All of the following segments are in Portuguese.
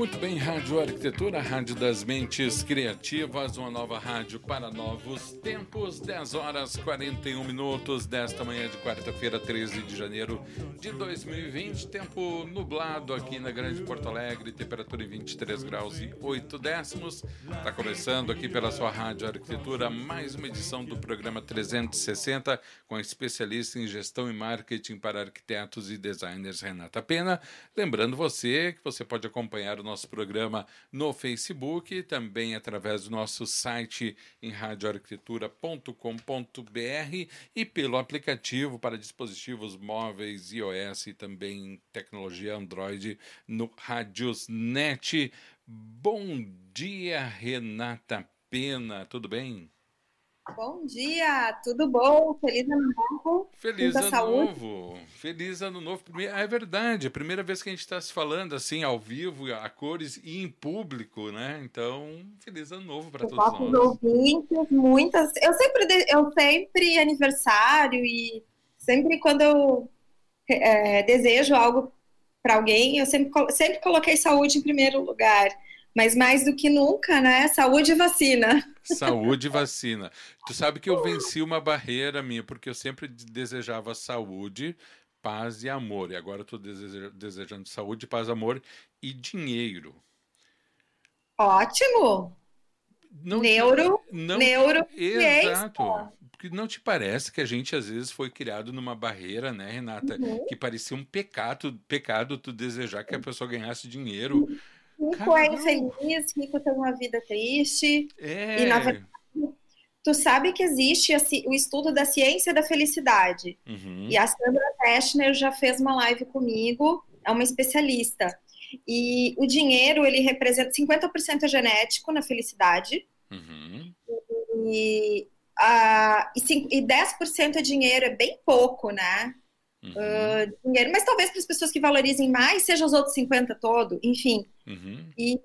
Muito bem, Rádio Arquitetura, Rádio das Mentes Criativas, uma nova rádio para novos tempos, 10 horas 41 minutos desta manhã de quarta-feira, 13 de janeiro de 2020. Tempo nublado aqui na Grande Porto Alegre, temperatura em 23 graus e 8 décimos. Está começando aqui pela sua Rádio Arquitetura mais uma edição do programa 360 com especialista em gestão e marketing para arquitetos e designers Renata Pena. Lembrando você que você pode acompanhar o nosso programa no Facebook, também através do nosso site em radioarquitetura.com.br e pelo aplicativo para dispositivos móveis iOS e também tecnologia Android no Radiosnet. Bom dia, Renata Pena, tudo bem? Bom dia, tudo bom? Feliz ano novo. Feliz ano saúde. novo. Feliz ano novo. É verdade, a primeira vez que a gente está se falando assim, ao vivo, a cores e em público, né? Então, feliz ano novo para todos nós. ouvintes, muitas. Eu sempre, eu sempre aniversário e sempre quando eu é, desejo algo para alguém, eu sempre, sempre coloquei saúde em primeiro lugar. Mas mais do que nunca, né? Saúde e vacina. Saúde e vacina. Tu sabe que eu venci uma barreira minha, porque eu sempre desejava saúde, paz e amor. E agora eu estou desejando saúde, paz, amor e dinheiro. Ótimo! Não, neuro, não, neuro, exato. Porque não te parece que a gente às vezes foi criado numa barreira, né, Renata, uhum. que parecia um pecado, pecado tu desejar que a pessoa ganhasse dinheiro. Uhum Rico é infeliz, rico tem uma vida triste. É. E na verdade, tu sabe que existe o estudo da ciência da felicidade. Uhum. E a Sandra Teschner já fez uma live comigo, é uma especialista. E o dinheiro, ele representa 50% é genético na felicidade. Uhum. E, a, e, e 10% é dinheiro, é bem pouco, né? Uhum. Uh, dinheiro, mas talvez para as pessoas que valorizem mais, seja os outros 50 todo, enfim. Uhum. E,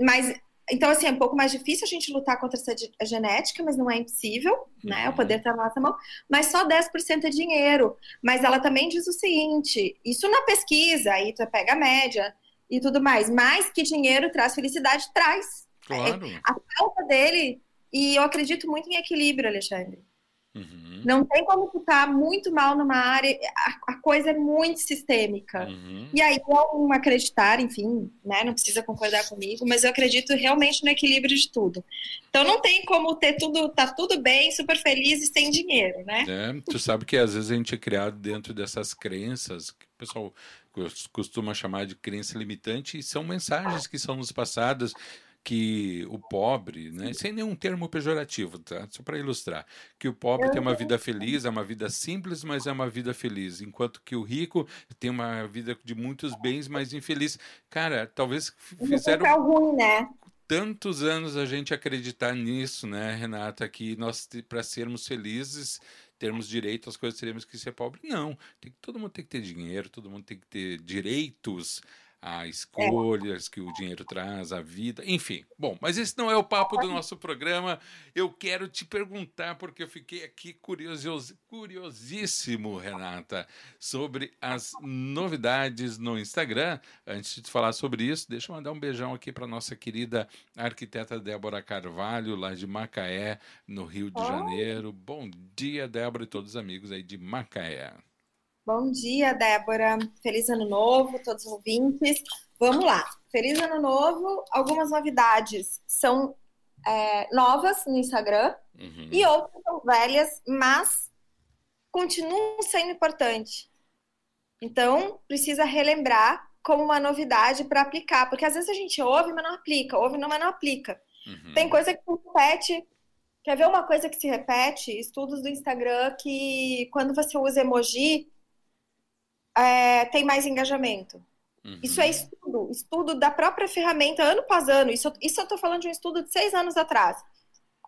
mas, então, assim, é um pouco mais difícil a gente lutar contra essa genética, mas não é impossível, uhum. né? O poder está na nossa mão, mas só 10% é dinheiro. Mas ela também diz o seguinte: isso na pesquisa, aí tu pega a média e tudo mais, mais que dinheiro traz felicidade, traz. Claro. É, a falta dele, e eu acredito muito em equilíbrio, Alexandre. Uhum. Não tem como ficar muito mal numa área, a, a coisa é muito sistêmica. Uhum. E aí, não acreditar, enfim, né, não precisa concordar comigo, mas eu acredito realmente no equilíbrio de tudo. Então não tem como ter tudo, tá tudo bem, super feliz e sem dinheiro, né? É, tu sabe que às vezes a gente é criado dentro dessas crenças que o pessoal costuma chamar de crença limitante, e são mensagens que são nos passadas que o pobre, né, sem nenhum termo pejorativo, tá? só para ilustrar, que o pobre tem uma vida feliz, é uma vida simples, mas é uma vida feliz, enquanto que o rico tem uma vida de muitos bens, mas infeliz. Cara, talvez fizeram ruim, né? tantos anos a gente acreditar nisso, né, Renata, que nós para sermos felizes termos direito às coisas teremos que ser pobre. Não, tem, todo mundo tem que ter dinheiro, todo mundo tem que ter direitos a escolhas que o dinheiro traz, a vida, enfim. Bom, mas esse não é o papo do nosso programa. Eu quero te perguntar, porque eu fiquei aqui curios, curiosíssimo, Renata, sobre as novidades no Instagram. Antes de falar sobre isso, deixa eu mandar um beijão aqui para nossa querida arquiteta Débora Carvalho, lá de Macaé, no Rio de Janeiro. Bom dia, Débora e todos os amigos aí de Macaé. Bom dia, Débora. Feliz ano novo, todos os ouvintes. Vamos lá. Feliz ano novo. Algumas novidades são é, novas no Instagram uhum. e outras são velhas, mas continuam sendo importantes. Então, precisa relembrar como uma novidade para aplicar, porque às vezes a gente ouve, mas não aplica, ouve, mas não aplica. Uhum. Tem coisa que se repete. Quer ver uma coisa que se repete? Estudos do Instagram que quando você usa emoji, é, tem mais engajamento. Uhum. Isso é estudo, estudo da própria ferramenta ano após ano. Isso, isso eu estou falando de um estudo de seis anos atrás.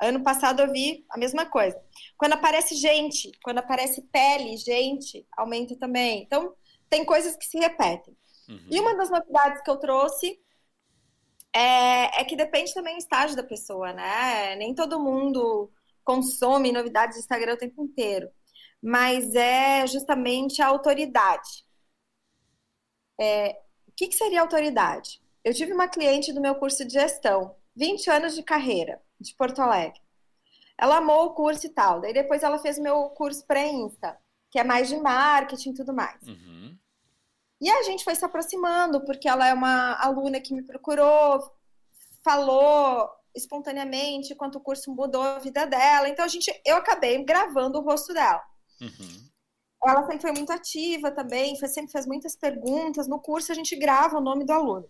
Ano passado eu vi a mesma coisa. Quando aparece gente, quando aparece pele, gente, aumenta também. Então, tem coisas que se repetem. Uhum. E uma das novidades que eu trouxe é, é, que depende também do estágio da pessoa, né? Nem todo mundo consome novidades do Instagram o tempo inteiro. Mas é justamente a autoridade. É, o que, que seria autoridade? Eu tive uma cliente do meu curso de gestão, 20 anos de carreira de Porto Alegre. Ela amou o curso e tal. Daí depois ela fez o meu curso pré-insta, que é mais de marketing e tudo mais. Uhum. E a gente foi se aproximando, porque ela é uma aluna que me procurou, falou espontaneamente quanto o curso mudou a vida dela. Então a gente, eu acabei gravando o rosto dela. Uhum. Ela sempre foi muito ativa também, foi, sempre fez muitas perguntas. No curso a gente grava o nome do aluno.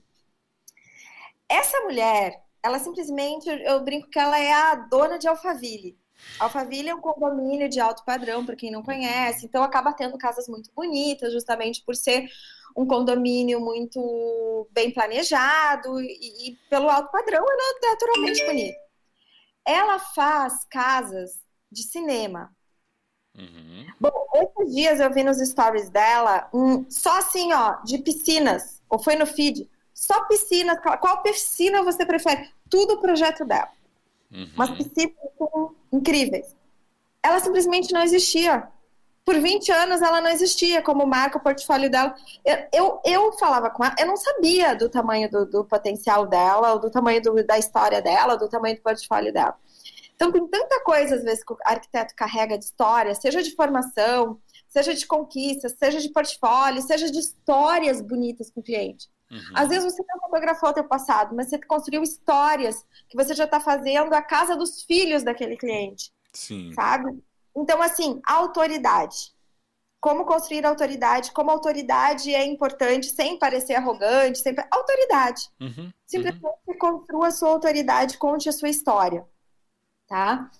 Essa mulher, ela simplesmente, eu brinco que ela é a dona de Alphaville. Alphaville é um condomínio de alto padrão, para quem não conhece, então acaba tendo casas muito bonitas, justamente por ser um condomínio muito bem planejado e, e pelo alto padrão é naturalmente bonito. Ela faz casas de cinema. Uhum. Bom, esses dias eu vi nos stories dela um, só assim, ó, de piscinas, ou foi no feed, só piscina. Qual piscina você prefere? Tudo o projeto dela. Uhum. Umas piscinas incríveis. Ela simplesmente não existia. Por 20 anos ela não existia como marca, o portfólio dela. Eu, eu, eu falava com ela, eu não sabia do tamanho do, do potencial dela, ou do tamanho do, da história dela, do tamanho do portfólio dela. Então tem tanta coisa, às vezes, que o arquiteto carrega de história, seja de formação, seja de conquistas, seja de portfólio, seja de histórias bonitas com o cliente. Uhum. Às vezes você não fotografou o teu passado, mas você construiu histórias que você já está fazendo a casa dos filhos daquele cliente. Sim. Sabe? Então, assim, autoridade. Como construir autoridade, como autoridade é importante, sem parecer arrogante, sem... autoridade. Uhum. Simplesmente uhum. construa a sua autoridade, conte a sua história. Tá?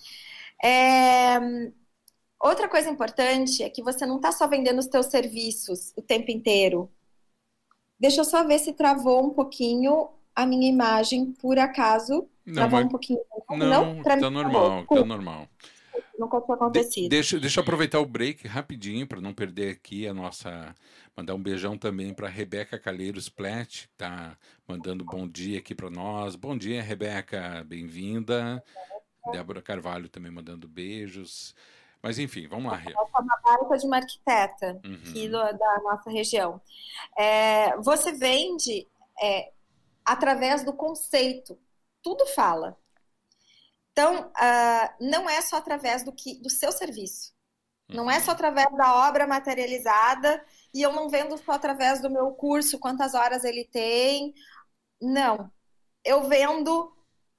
É... Outra coisa importante é que você não está só vendendo os teus serviços o tempo inteiro. Deixa eu só ver se travou um pouquinho a minha imagem, por acaso. Não, travou mas... um pouquinho. Não, não tá, tá normal, tá normal. Nunca tinha acontecido. De, deixa, deixa eu aproveitar o break rapidinho para não perder aqui a nossa. Mandar um beijão também para Rebeca Calheiros Plet, que tá mandando bom dia aqui para nós. Bom dia, Rebeca, bem-vinda. Débora Carvalho também mandando beijos. Mas enfim, vamos lá. Eu sou uma marca de uma arquiteta uhum. aqui do, da nossa região. É, você vende é, através do conceito. Tudo fala. Então, uh, não é só através do, que, do seu serviço. Não é só através da obra materializada e eu não vendo só através do meu curso, quantas horas ele tem. Não. Eu vendo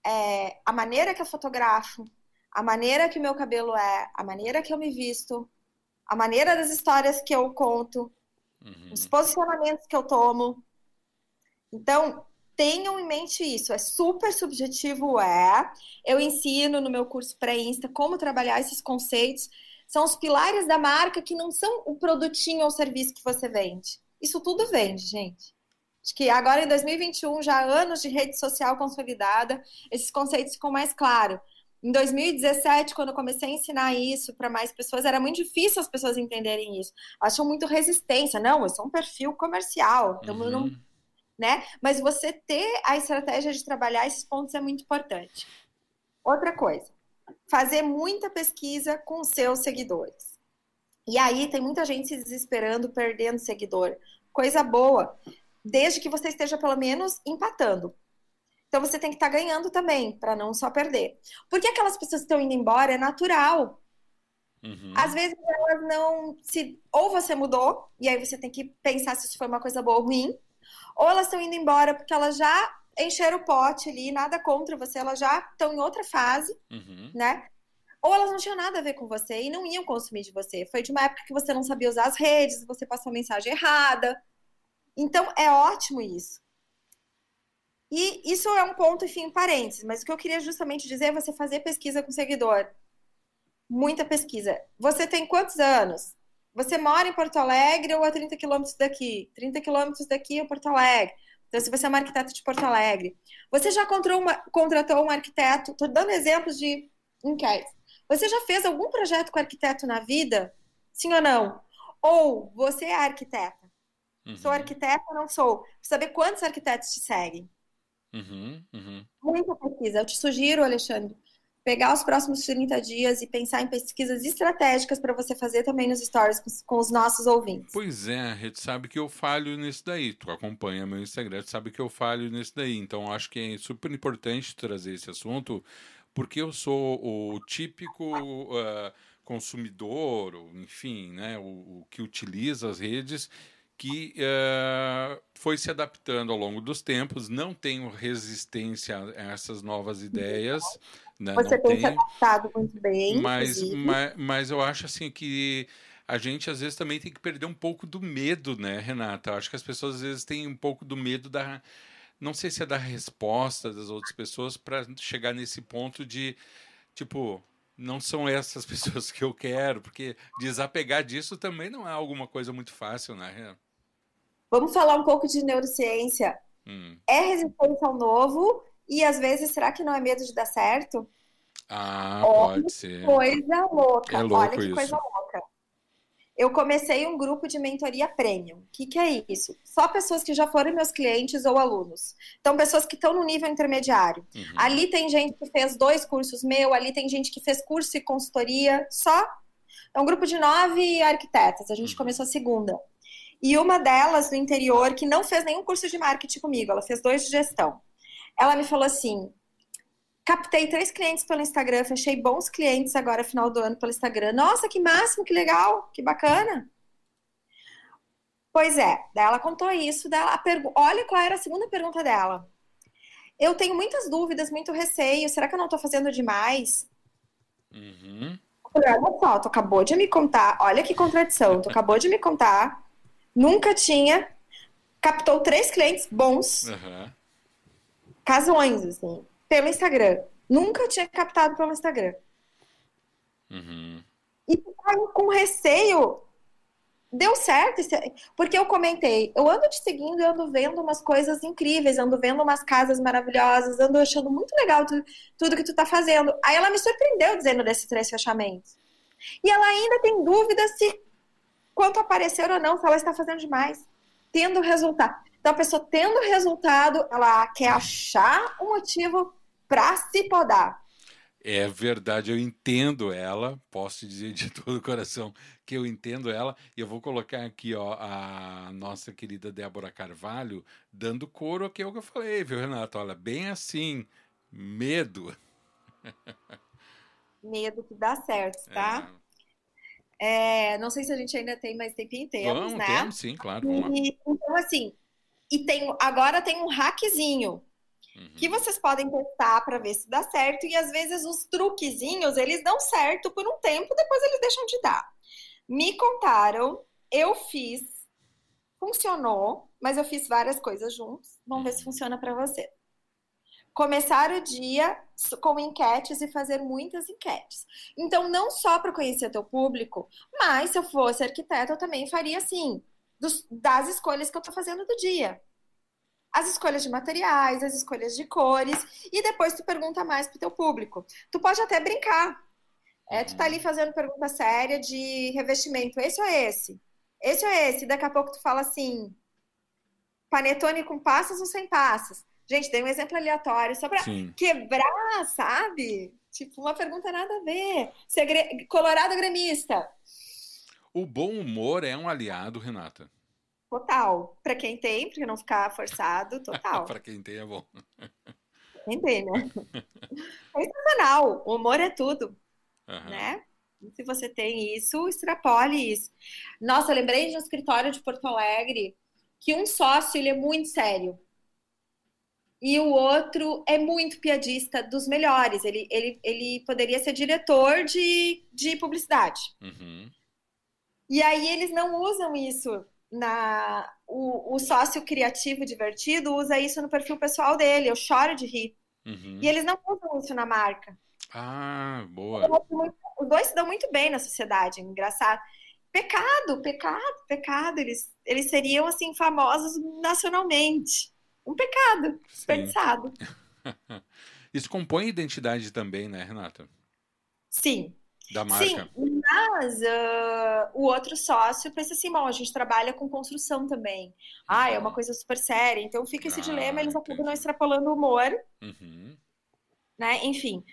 é, a maneira que eu fotografo, a maneira que o meu cabelo é, a maneira que eu me visto, a maneira das histórias que eu conto, uhum. os posicionamentos que eu tomo. Então, tenham em mente isso. É super subjetivo, é. Eu ensino no meu curso pré-insta como trabalhar esses conceitos. São os pilares da marca que não são o produtinho ou serviço que você vende. Isso tudo vende, gente. Acho que agora em 2021, já anos de rede social consolidada, esses conceitos ficam mais claros. Em 2017, quando eu comecei a ensinar isso para mais pessoas, era muito difícil as pessoas entenderem isso. Acham muito resistência. Não, eu sou um perfil comercial, então uhum. eu não. Né? Mas você ter a estratégia de trabalhar esses pontos é muito importante. Outra coisa, fazer muita pesquisa com seus seguidores. E aí tem muita gente se desesperando, perdendo seguidor. Coisa boa, desde que você esteja pelo menos empatando. Então você tem que estar tá ganhando também, para não só perder. Porque aquelas pessoas que estão indo embora é natural. Uhum. Às vezes elas não se. Ou você mudou, e aí você tem que pensar se isso foi uma coisa boa ou ruim. Ou elas estão indo embora porque elas já encheram o pote ali, nada contra você, elas já estão em outra fase, uhum. né? Ou elas não tinham nada a ver com você e não iam consumir de você. Foi de uma época que você não sabia usar as redes, você passou a mensagem errada. Então é ótimo isso. E isso é um ponto, enfim, parênteses, mas o que eu queria justamente dizer é você fazer pesquisa com seguidor. Muita pesquisa. Você tem quantos anos? Você mora em Porto Alegre ou a 30 quilômetros daqui? 30 quilômetros daqui é Porto Alegre. Então, se você é um arquiteto de Porto Alegre, você já contratou, uma, contratou um arquiteto, estou dando exemplos de enquetes. Você já fez algum projeto com arquiteto na vida? Sim ou não? Ou você é arquiteta? Uhum. Sou arquiteta ou não sou? Saber quantos arquitetos te seguem. Uhum, uhum. Muita pesquisa. Eu te sugiro, Alexandre, pegar os próximos 30 dias e pensar em pesquisas estratégicas para você fazer também nos stories com, com, os nossos ouvintes. Pois é, a gente sabe que eu falho nisso daí. Tu acompanha meu Instagram, tu sabe que eu falho nisso daí. Então acho que é super importante trazer esse assunto, porque eu sou o típico uh, consumidor, enfim, né, o, o, que utiliza as redes que uh, foi se adaptando ao longo dos tempos, não tenho resistência a essas novas ideias. Né? Você não tem se adaptado muito bem. Mas, mas, mas, eu acho assim que a gente às vezes também tem que perder um pouco do medo, né, Renata? Eu acho que as pessoas às vezes têm um pouco do medo da. Não sei se é da resposta das outras pessoas para chegar nesse ponto de, tipo, não são essas pessoas que eu quero, porque desapegar disso também não é alguma coisa muito fácil, né? Vamos falar um pouco de neurociência. Hum. É resistência ao novo e às vezes será que não é medo de dar certo? Ah, Olha pode ser. Coisa louca. É louco Olha que isso. coisa louca. Eu comecei um grupo de mentoria premium. O que, que é isso? Só pessoas que já foram meus clientes ou alunos. Então, pessoas que estão no nível intermediário. Uhum. Ali tem gente que fez dois cursos meu, ali tem gente que fez curso e consultoria. Só. É um grupo de nove arquitetas. A gente uhum. começou a segunda. E uma delas no interior, que não fez nenhum curso de marketing comigo, ela fez dois de gestão. Ela me falou assim: captei três clientes pelo Instagram, fechei bons clientes agora, final do ano, pelo Instagram. Nossa, que máximo, que legal, que bacana. Pois é, daí ela contou isso, dela, pergu... olha qual era a segunda pergunta dela. Eu tenho muitas dúvidas, muito receio, será que eu não estou fazendo demais? Uhum. Olha só, tu acabou de me contar, olha que contradição, tu acabou de me contar nunca tinha, captou três clientes bons, uhum. casões, assim, pelo Instagram. Nunca tinha captado pelo Instagram. Uhum. E com receio, deu certo, porque eu comentei, eu ando te seguindo, eu ando vendo umas coisas incríveis, ando vendo umas casas maravilhosas, ando achando muito legal tudo, tudo que tu tá fazendo. Aí ela me surpreendeu dizendo desses três fechamentos. E ela ainda tem dúvida se quanto aparecer ou não, se ela está fazendo demais, tendo resultado. Então, a pessoa tendo resultado, ela quer achar um motivo para se podar. É verdade, eu entendo ela, posso dizer de todo o coração que eu entendo ela, e eu vou colocar aqui ó, a nossa querida Débora Carvalho dando coro aqui ao que eu falei, viu, Renato? Olha, bem assim, medo. Medo que dá certo, tá? É. É, não sei se a gente ainda tem mais tempinho, temos, vamos, né? Temos, sim, claro. E, então, assim, e tem, agora tem um hackzinho uhum. que vocês podem testar para ver se dá certo. E às vezes os truquezinhos, eles dão certo por um tempo, depois eles deixam de dar. Me contaram, eu fiz, funcionou, mas eu fiz várias coisas juntos. Vamos ver se funciona para você começar o dia com enquetes e fazer muitas enquetes. Então, não só para conhecer teu público, mas se eu fosse arquiteto, eu também faria assim, dos, das escolhas que eu estou fazendo do dia. As escolhas de materiais, as escolhas de cores, e depois tu pergunta mais pro teu público. Tu pode até brincar. É, tu tá ali fazendo pergunta séria de revestimento, esse ou esse? Esse ou esse? Daqui a pouco tu fala assim, panetone com passas ou sem passas? Gente, dei um exemplo aleatório só para quebrar, sabe? Tipo, uma pergunta nada a ver. Segre... Colorado gremista. O bom humor é um aliado, Renata. Total. Para quem tem, porque não ficar forçado, total. para quem tem é bom. Quem tem, né? É sensacional. O humor é tudo, uhum. né? Se você tem isso, extrapole isso. Nossa, eu lembrei de um escritório de Porto Alegre que um sócio, ele é muito sério e o outro é muito piadista dos melhores. Ele, ele, ele poderia ser diretor de, de publicidade. Uhum. E aí eles não usam isso na. O, o sócio criativo divertido usa isso no perfil pessoal dele. Eu choro de rir. Uhum. E eles não usam isso na marca. Ah, boa. Os dois se dão muito bem na sociedade, engraçado. Pecado, pecado, pecado. Eles, eles seriam assim famosos nacionalmente um pecado desperdiçado. Isso compõe identidade também, né, Renata? Sim. Da marca. Sim, mas uh, o outro sócio pensa assim, bom, a gente trabalha com construção também. Ah, é uma coisa super séria. Então fica esse Ah, dilema, eles entendi. acabam não extrapolando o humor, Uhum. né? Enfim.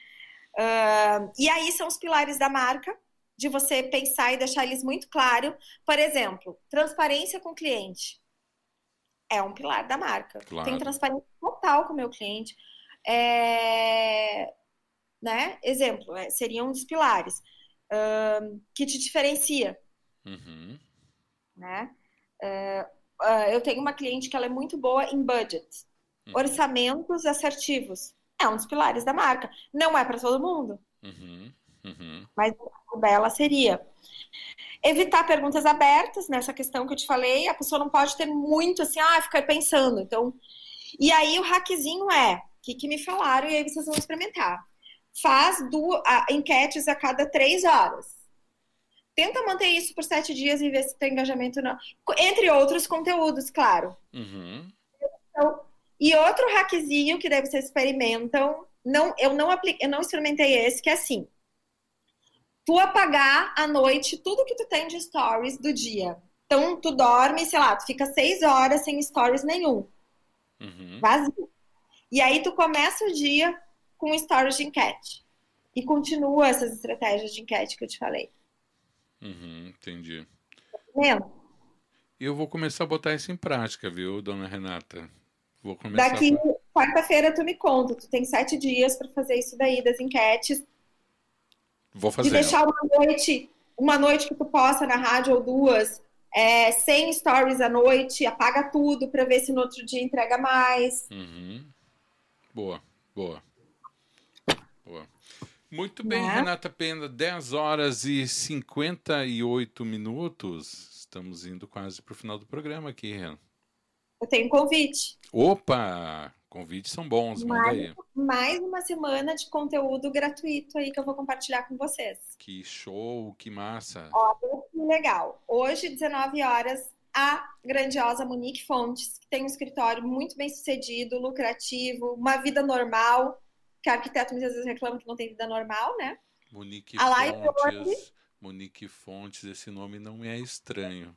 Uh, e aí são os pilares da marca, de você pensar e deixar eles muito claro. Por exemplo, transparência com o cliente. É um pilar da marca. Claro. Tem transparência total com o meu cliente. É, Né? Exemplo, é, seria um dos pilares. Ahn, que te diferencia, Uhum. né? É, ah, eu tenho uma cliente que ela é muito boa em budget. Uhum. Orçamentos assertivos. É um dos pilares da marca. Não é para todo mundo. Uhum. Uhum. mas o dela seria evitar perguntas abertas nessa questão que eu te falei. A pessoa não pode ter muito assim, ah, ficar pensando. Então, e aí o hackzinho é, o que, que me falaram e aí vocês vão experimentar. Faz du a, enquetes a cada três horas. Tenta manter isso por sete dias e ver se tem engajamento não. Entre outros conteúdos, claro. Uhum. Então, e outro hackzinho que daí vocês experimentam, não, eu não apliquei, eu não experimentei esse, que é assim. Tu apagar à noite tudo que tu tem de stories do dia. Então, tu dorme, sei lá, tu fica seis horas sem stories nenhum, Uhum. vazio. E aí tu começa o dia com stories de enquete. E continua essas estratégias de enquete que eu te falei. Uhum. Entendi. Vendo? Eu vou começar a botar isso em prática, viu, dona Renata? Vou começar Daqui a... quarta-feira tu me conta. Tu tem sete dias para fazer isso daí das enquetes. Vou de fazer. deixar uma noite, uma noite que tu posta na rádio ou duas, é, sem stories à noite, apaga tudo para ver se no outro dia entrega mais. Uhum. Boa. Boa. Muito bem, Né? Renata Pena, 10 horas e 58 minutos. Estamos indo quase para o final do programa aqui, Ren. Eu tenho um convite. Opa! Convites são bons, manda Mais, aí. mais uma semana de conteúdo gratuito aí que eu vou compartilhar com vocês. Que show, que massa. Olha que legal. Hoje, 19 horas, a grandiosa Monique Fontes, que tem um escritório muito bem sucedido, lucrativo, uma vida normal, que arquiteto muitas vezes reclama que não tem vida normal, né? Monique A Fontes. Monique Fontes, esse nome não me é estranho.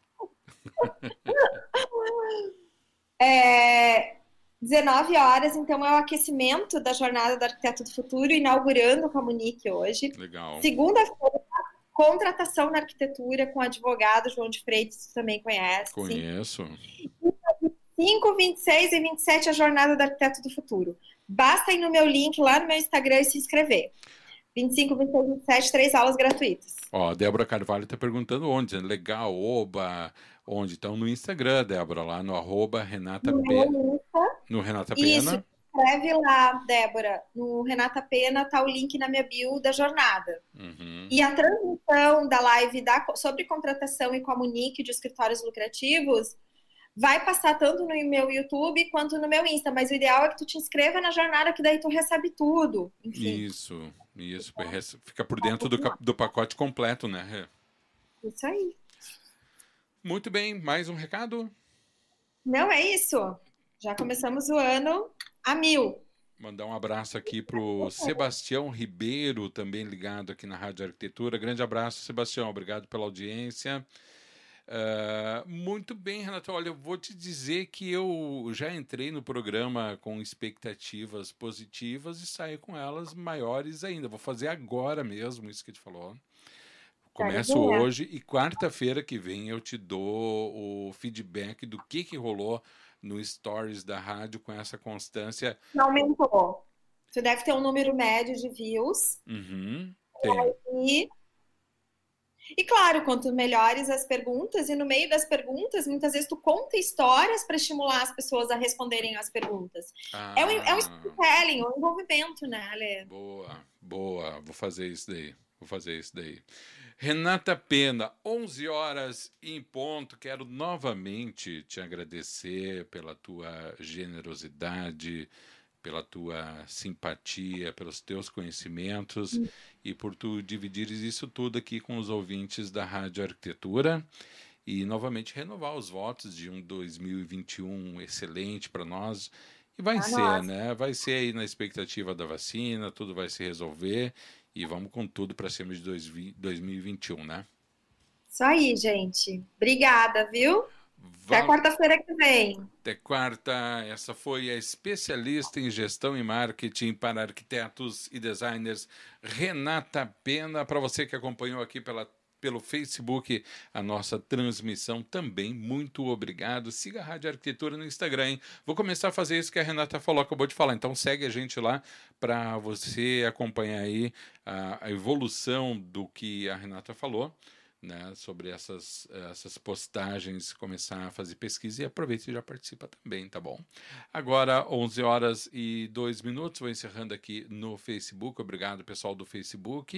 É, 19 horas, então, é o aquecimento da jornada do Arquiteto do Futuro, inaugurando com a Monique hoje. Legal. Segunda-feira, contratação na arquitetura com o advogado João de Freitas, que também conhece. Conheço. 5, 26 e 27 a jornada do Arquiteto do Futuro. Basta ir no meu link lá no meu Instagram e se inscrever. 25, 26 e 27, três aulas gratuitas. Ó, a Débora Carvalho está perguntando onde. Legal, oba. Onde? Então no Instagram, Débora, lá no arroba Renata No Pena. meu Insta, No Renata Isso. Pena. escreve lá, Débora. No Renata Pena tá o link na minha bio da jornada. Uhum. E a transmissão da live da- sobre contratação e comunique de escritórios lucrativos vai passar tanto no meu YouTube quanto no meu Insta. Mas o ideal é que tu te inscreva na jornada, que daí tu recebe tudo. Enfim, Isso, isso. Fica por dentro do, do pacote completo, né? Isso aí. Muito bem, mais um recado? Não é isso. Já começamos o ano a mil. Mandar um abraço aqui pro Sebastião Ribeiro, também ligado aqui na Rádio Arquitetura. Grande abraço, Sebastião. Obrigado pela audiência. Ah, muito bem, Renato. Olha, eu vou te dizer que eu já entrei no programa com expectativas positivas e saí com elas maiores ainda. Vou fazer agora mesmo isso que te falou. Começo boa. hoje e quarta-feira que vem eu te dou o feedback do que, que rolou no Stories da rádio com essa constância. Não aumentou. Tu deve ter um número médio de views. Uhum, tem. E, e claro, quanto melhores as perguntas, e no meio das perguntas, muitas vezes tu conta histórias para estimular as pessoas a responderem às perguntas. É um, é um Ah, storytelling, é um envolvimento, né, Ale? Boa, boa. Vou fazer isso daí. Vou fazer isso daí. Renata Pena, 11 horas em ponto. Quero novamente te agradecer pela tua generosidade, pela tua simpatia, pelos teus conhecimentos e por tu dividires isso tudo aqui com os ouvintes da Rádio Arquitetura. E novamente renovar os votos de um 2021 excelente para nós. E vai Pra ser, nós. né? Vai ser aí na expectativa da vacina, tudo vai se resolver. e vamos com tudo para cima de 2021, né? Isso aí, gente. Obrigada, viu? Até quarta-feira que vem. Até quarta. Essa foi a especialista em gestão e marketing para arquitetos e designers, Renata Pena. Para você que acompanhou aqui pela pelo Facebook a nossa transmissão também. Muito obrigado. Siga a Rádio Arquitetura no Instagram. Hein? Vou começar a fazer isso que a Renata falou, acabou de falar. Então segue a gente lá para você acompanhar aí a, a evolução do que a Renata falou né, sobre essas, essas postagens, começar a fazer pesquisa e aproveite e já participa também, tá bom? Agora, 11 horas e 2 minutos, vou encerrando aqui no Facebook. Obrigado, pessoal do Facebook.